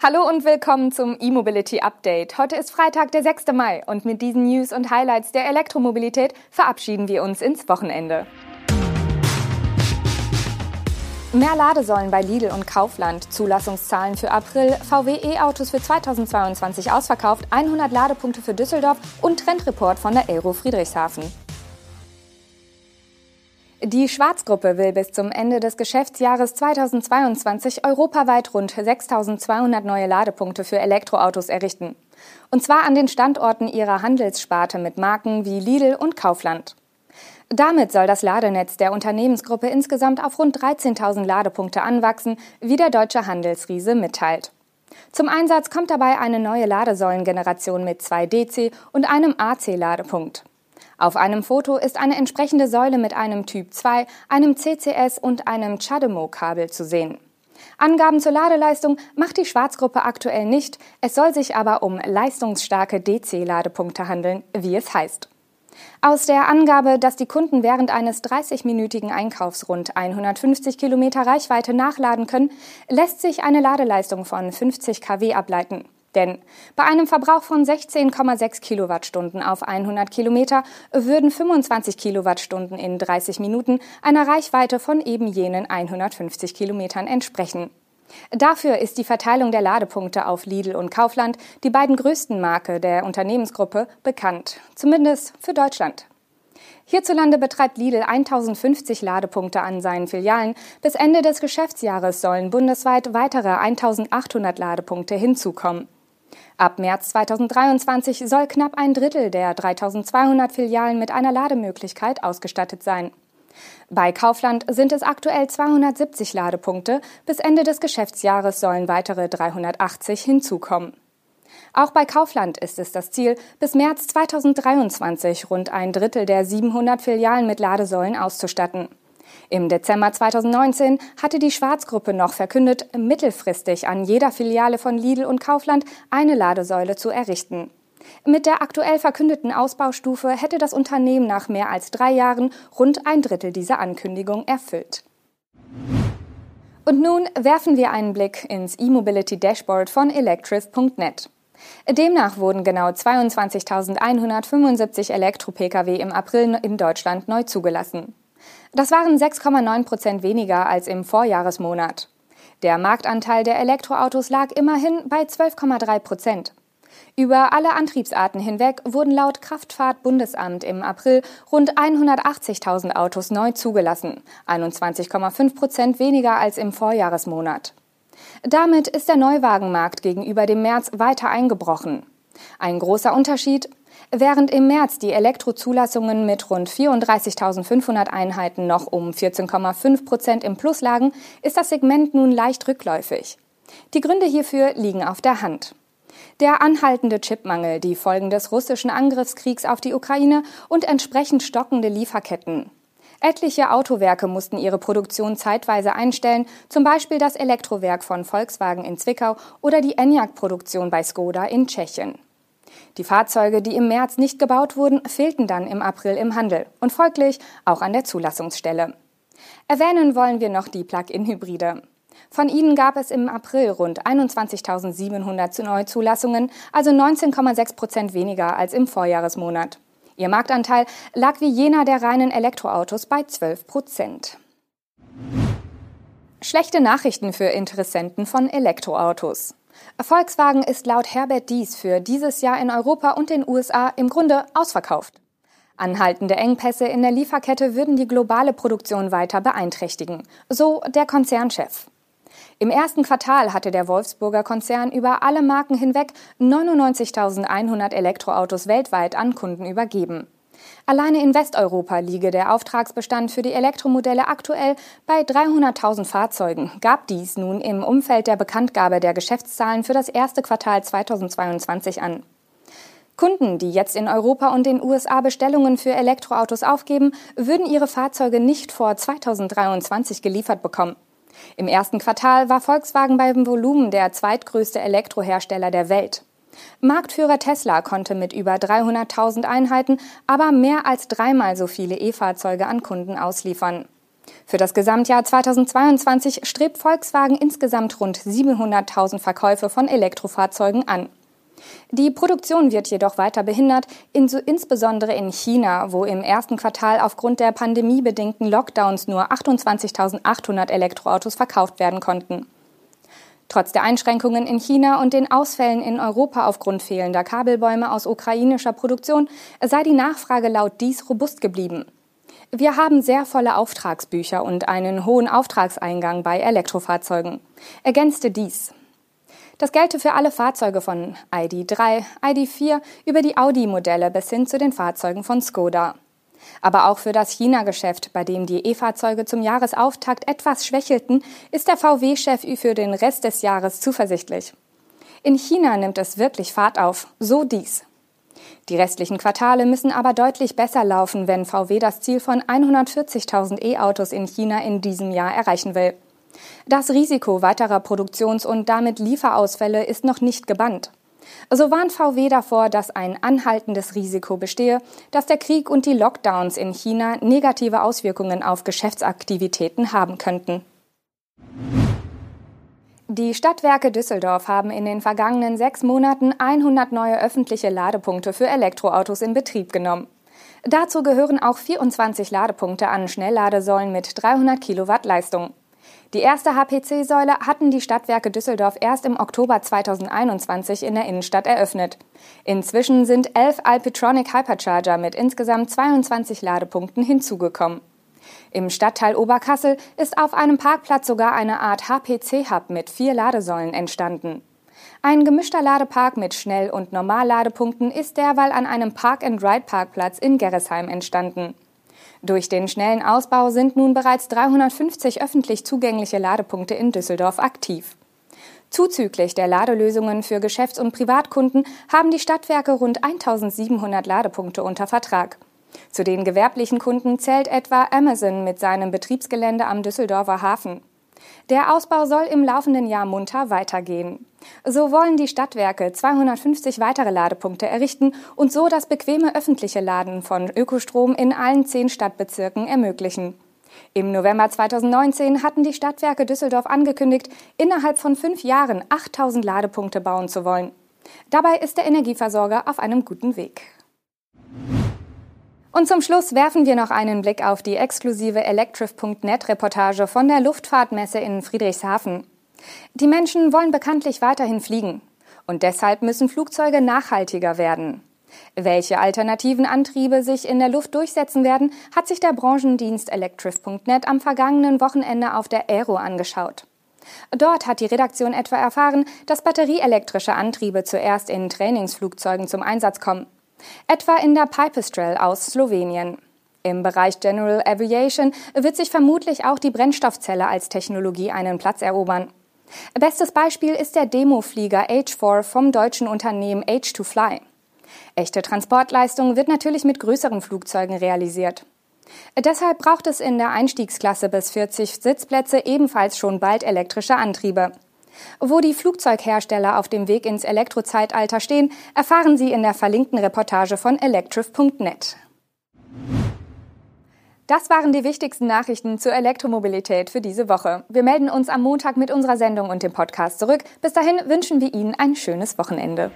Hallo und willkommen zum E-Mobility Update. Heute ist Freitag, der 6. Mai und mit diesen News und Highlights der Elektromobilität verabschieden wir uns ins Wochenende. Mehr Ladesäulen bei Lidl und Kaufland, Zulassungszahlen für April, VW E-Autos für 2022 ausverkauft, 100 Ladepunkte für Düsseldorf und Trendreport von der Aero Friedrichshafen. Die Schwarzgruppe will bis zum Ende des Geschäftsjahres 2022 europaweit rund 6200 neue Ladepunkte für Elektroautos errichten. Und zwar an den Standorten ihrer Handelssparte mit Marken wie Lidl und Kaufland. Damit soll das Ladenetz der Unternehmensgruppe insgesamt auf rund 13.000 Ladepunkte anwachsen, wie der deutsche Handelsriese mitteilt. Zum Einsatz kommt dabei eine neue Ladesäulengeneration mit zwei DC und einem AC-Ladepunkt. Auf einem Foto ist eine entsprechende Säule mit einem Typ 2, einem CCS und einem CHAdeMO-Kabel zu sehen. Angaben zur Ladeleistung macht die Schwarzgruppe aktuell nicht, es soll sich aber um leistungsstarke DC-Ladepunkte handeln, wie es heißt. Aus der Angabe, dass die Kunden während eines 30-minütigen Einkaufs rund 150 Kilometer Reichweite nachladen können, lässt sich eine Ladeleistung von 50 kW ableiten. Denn bei einem Verbrauch von 16,6 Kilowattstunden auf 100 Kilometer würden 25 Kilowattstunden in 30 Minuten einer Reichweite von eben jenen 150 Kilometern entsprechen. Dafür ist die Verteilung der Ladepunkte auf Lidl und Kaufland, die beiden größten Marke der Unternehmensgruppe, bekannt, zumindest für Deutschland. Hierzulande betreibt Lidl 1050 Ladepunkte an seinen Filialen. Bis Ende des Geschäftsjahres sollen bundesweit weitere 1800 Ladepunkte hinzukommen. Ab März 2023 soll knapp ein Drittel der 3200 Filialen mit einer Lademöglichkeit ausgestattet sein. Bei Kaufland sind es aktuell 270 Ladepunkte, bis Ende des Geschäftsjahres sollen weitere 380 hinzukommen. Auch bei Kaufland ist es das Ziel, bis März 2023 rund ein Drittel der 700 Filialen mit Ladesäulen auszustatten. Im Dezember 2019 hatte die Schwarzgruppe noch verkündet, mittelfristig an jeder Filiale von Lidl und Kaufland eine Ladesäule zu errichten. Mit der aktuell verkündeten Ausbaustufe hätte das Unternehmen nach mehr als drei Jahren rund ein Drittel dieser Ankündigung erfüllt. Und nun werfen wir einen Blick ins E-Mobility Dashboard von electrif.net. Demnach wurden genau 22.175 Elektro-Pkw im April in Deutschland neu zugelassen. Das waren 6,9 Prozent weniger als im Vorjahresmonat. Der Marktanteil der Elektroautos lag immerhin bei 12,3 Prozent. Über alle Antriebsarten hinweg wurden laut Kraftfahrtbundesamt im April rund 180.000 Autos neu zugelassen, 21,5 Prozent weniger als im Vorjahresmonat. Damit ist der Neuwagenmarkt gegenüber dem März weiter eingebrochen. Ein großer Unterschied, Während im März die Elektrozulassungen mit rund 34.500 Einheiten noch um 14,5 Prozent im Plus lagen, ist das Segment nun leicht rückläufig. Die Gründe hierfür liegen auf der Hand. Der anhaltende Chipmangel, die Folgen des russischen Angriffskriegs auf die Ukraine und entsprechend stockende Lieferketten. Etliche Autowerke mussten ihre Produktion zeitweise einstellen, zum Beispiel das Elektrowerk von Volkswagen in Zwickau oder die Enyaq-Produktion bei Skoda in Tschechien. Die Fahrzeuge, die im März nicht gebaut wurden, fehlten dann im April im Handel und folglich auch an der Zulassungsstelle. Erwähnen wollen wir noch die Plug-in-Hybride. Von ihnen gab es im April rund 21.700 Neuzulassungen, also 19,6 Prozent weniger als im Vorjahresmonat. Ihr Marktanteil lag wie jener der reinen Elektroautos bei 12 Prozent. Schlechte Nachrichten für Interessenten von Elektroautos. Volkswagen ist laut Herbert Dies für dieses Jahr in Europa und den USA im Grunde ausverkauft. Anhaltende Engpässe in der Lieferkette würden die globale Produktion weiter beeinträchtigen, so der Konzernchef. Im ersten Quartal hatte der Wolfsburger Konzern über alle Marken hinweg 99.100 Elektroautos weltweit an Kunden übergeben. Alleine in Westeuropa liege der Auftragsbestand für die Elektromodelle aktuell bei 300.000 Fahrzeugen, gab dies nun im Umfeld der Bekanntgabe der Geschäftszahlen für das erste Quartal 2022 an. Kunden, die jetzt in Europa und den USA Bestellungen für Elektroautos aufgeben, würden ihre Fahrzeuge nicht vor 2023 geliefert bekommen. Im ersten Quartal war Volkswagen beim Volumen der zweitgrößte Elektrohersteller der Welt. Marktführer Tesla konnte mit über 300.000 Einheiten aber mehr als dreimal so viele E-Fahrzeuge an Kunden ausliefern. Für das Gesamtjahr 2022 strebt Volkswagen insgesamt rund 700.000 Verkäufe von Elektrofahrzeugen an. Die Produktion wird jedoch weiter behindert, insbesondere in China, wo im ersten Quartal aufgrund der pandemiebedingten Lockdowns nur 28.800 Elektroautos verkauft werden konnten. Trotz der Einschränkungen in China und den Ausfällen in Europa aufgrund fehlender Kabelbäume aus ukrainischer Produktion sei die Nachfrage laut dies robust geblieben. Wir haben sehr volle Auftragsbücher und einen hohen Auftragseingang bei Elektrofahrzeugen, ergänzte dies. Das gelte für alle Fahrzeuge von ID3, ID4 über die Audi-Modelle bis hin zu den Fahrzeugen von Skoda. Aber auch für das China-Geschäft, bei dem die E-Fahrzeuge zum Jahresauftakt etwas schwächelten, ist der VW-Chef für den Rest des Jahres zuversichtlich. In China nimmt es wirklich Fahrt auf, so dies. Die restlichen Quartale müssen aber deutlich besser laufen, wenn VW das Ziel von 140.000 E-Autos in China in diesem Jahr erreichen will. Das Risiko weiterer Produktions- und damit Lieferausfälle ist noch nicht gebannt. So warnt VW davor, dass ein anhaltendes Risiko bestehe, dass der Krieg und die Lockdowns in China negative Auswirkungen auf Geschäftsaktivitäten haben könnten. Die Stadtwerke Düsseldorf haben in den vergangenen sechs Monaten 100 neue öffentliche Ladepunkte für Elektroautos in Betrieb genommen. Dazu gehören auch 24 Ladepunkte an Schnellladesäulen mit 300 Kilowatt Leistung. Die erste HPC-Säule hatten die Stadtwerke Düsseldorf erst im Oktober 2021 in der Innenstadt eröffnet. Inzwischen sind elf Alpitronic Hypercharger mit insgesamt 22 Ladepunkten hinzugekommen. Im Stadtteil Oberkassel ist auf einem Parkplatz sogar eine Art HPC-Hub mit vier Ladesäulen entstanden. Ein gemischter Ladepark mit Schnell- und Normalladepunkten ist derweil an einem Park-and-Ride-Parkplatz in Gerresheim entstanden. Durch den schnellen Ausbau sind nun bereits 350 öffentlich zugängliche Ladepunkte in Düsseldorf aktiv. Zuzüglich der Ladelösungen für Geschäfts- und Privatkunden haben die Stadtwerke rund 1700 Ladepunkte unter Vertrag. Zu den gewerblichen Kunden zählt etwa Amazon mit seinem Betriebsgelände am Düsseldorfer Hafen. Der Ausbau soll im laufenden Jahr munter weitergehen. So wollen die Stadtwerke 250 weitere Ladepunkte errichten und so das bequeme öffentliche Laden von Ökostrom in allen zehn Stadtbezirken ermöglichen. Im November 2019 hatten die Stadtwerke Düsseldorf angekündigt, innerhalb von fünf Jahren 8000 Ladepunkte bauen zu wollen. Dabei ist der Energieversorger auf einem guten Weg. Und zum Schluss werfen wir noch einen Blick auf die exklusive Electrif.net Reportage von der Luftfahrtmesse in Friedrichshafen. Die Menschen wollen bekanntlich weiterhin fliegen. Und deshalb müssen Flugzeuge nachhaltiger werden. Welche alternativen Antriebe sich in der Luft durchsetzen werden, hat sich der Branchendienst Electrif.net am vergangenen Wochenende auf der Aero angeschaut. Dort hat die Redaktion etwa erfahren, dass batterieelektrische Antriebe zuerst in Trainingsflugzeugen zum Einsatz kommen etwa in der Pipistrel aus Slowenien. Im Bereich General Aviation wird sich vermutlich auch die Brennstoffzelle als Technologie einen Platz erobern. Bestes Beispiel ist der Demoflieger H4 vom deutschen Unternehmen H2Fly. Echte Transportleistung wird natürlich mit größeren Flugzeugen realisiert. Deshalb braucht es in der Einstiegsklasse bis 40 Sitzplätze ebenfalls schon bald elektrische Antriebe. Wo die Flugzeughersteller auf dem Weg ins Elektrozeitalter stehen, erfahren Sie in der verlinkten Reportage von electrif.net. Das waren die wichtigsten Nachrichten zur Elektromobilität für diese Woche. Wir melden uns am Montag mit unserer Sendung und dem Podcast zurück. Bis dahin wünschen wir Ihnen ein schönes Wochenende.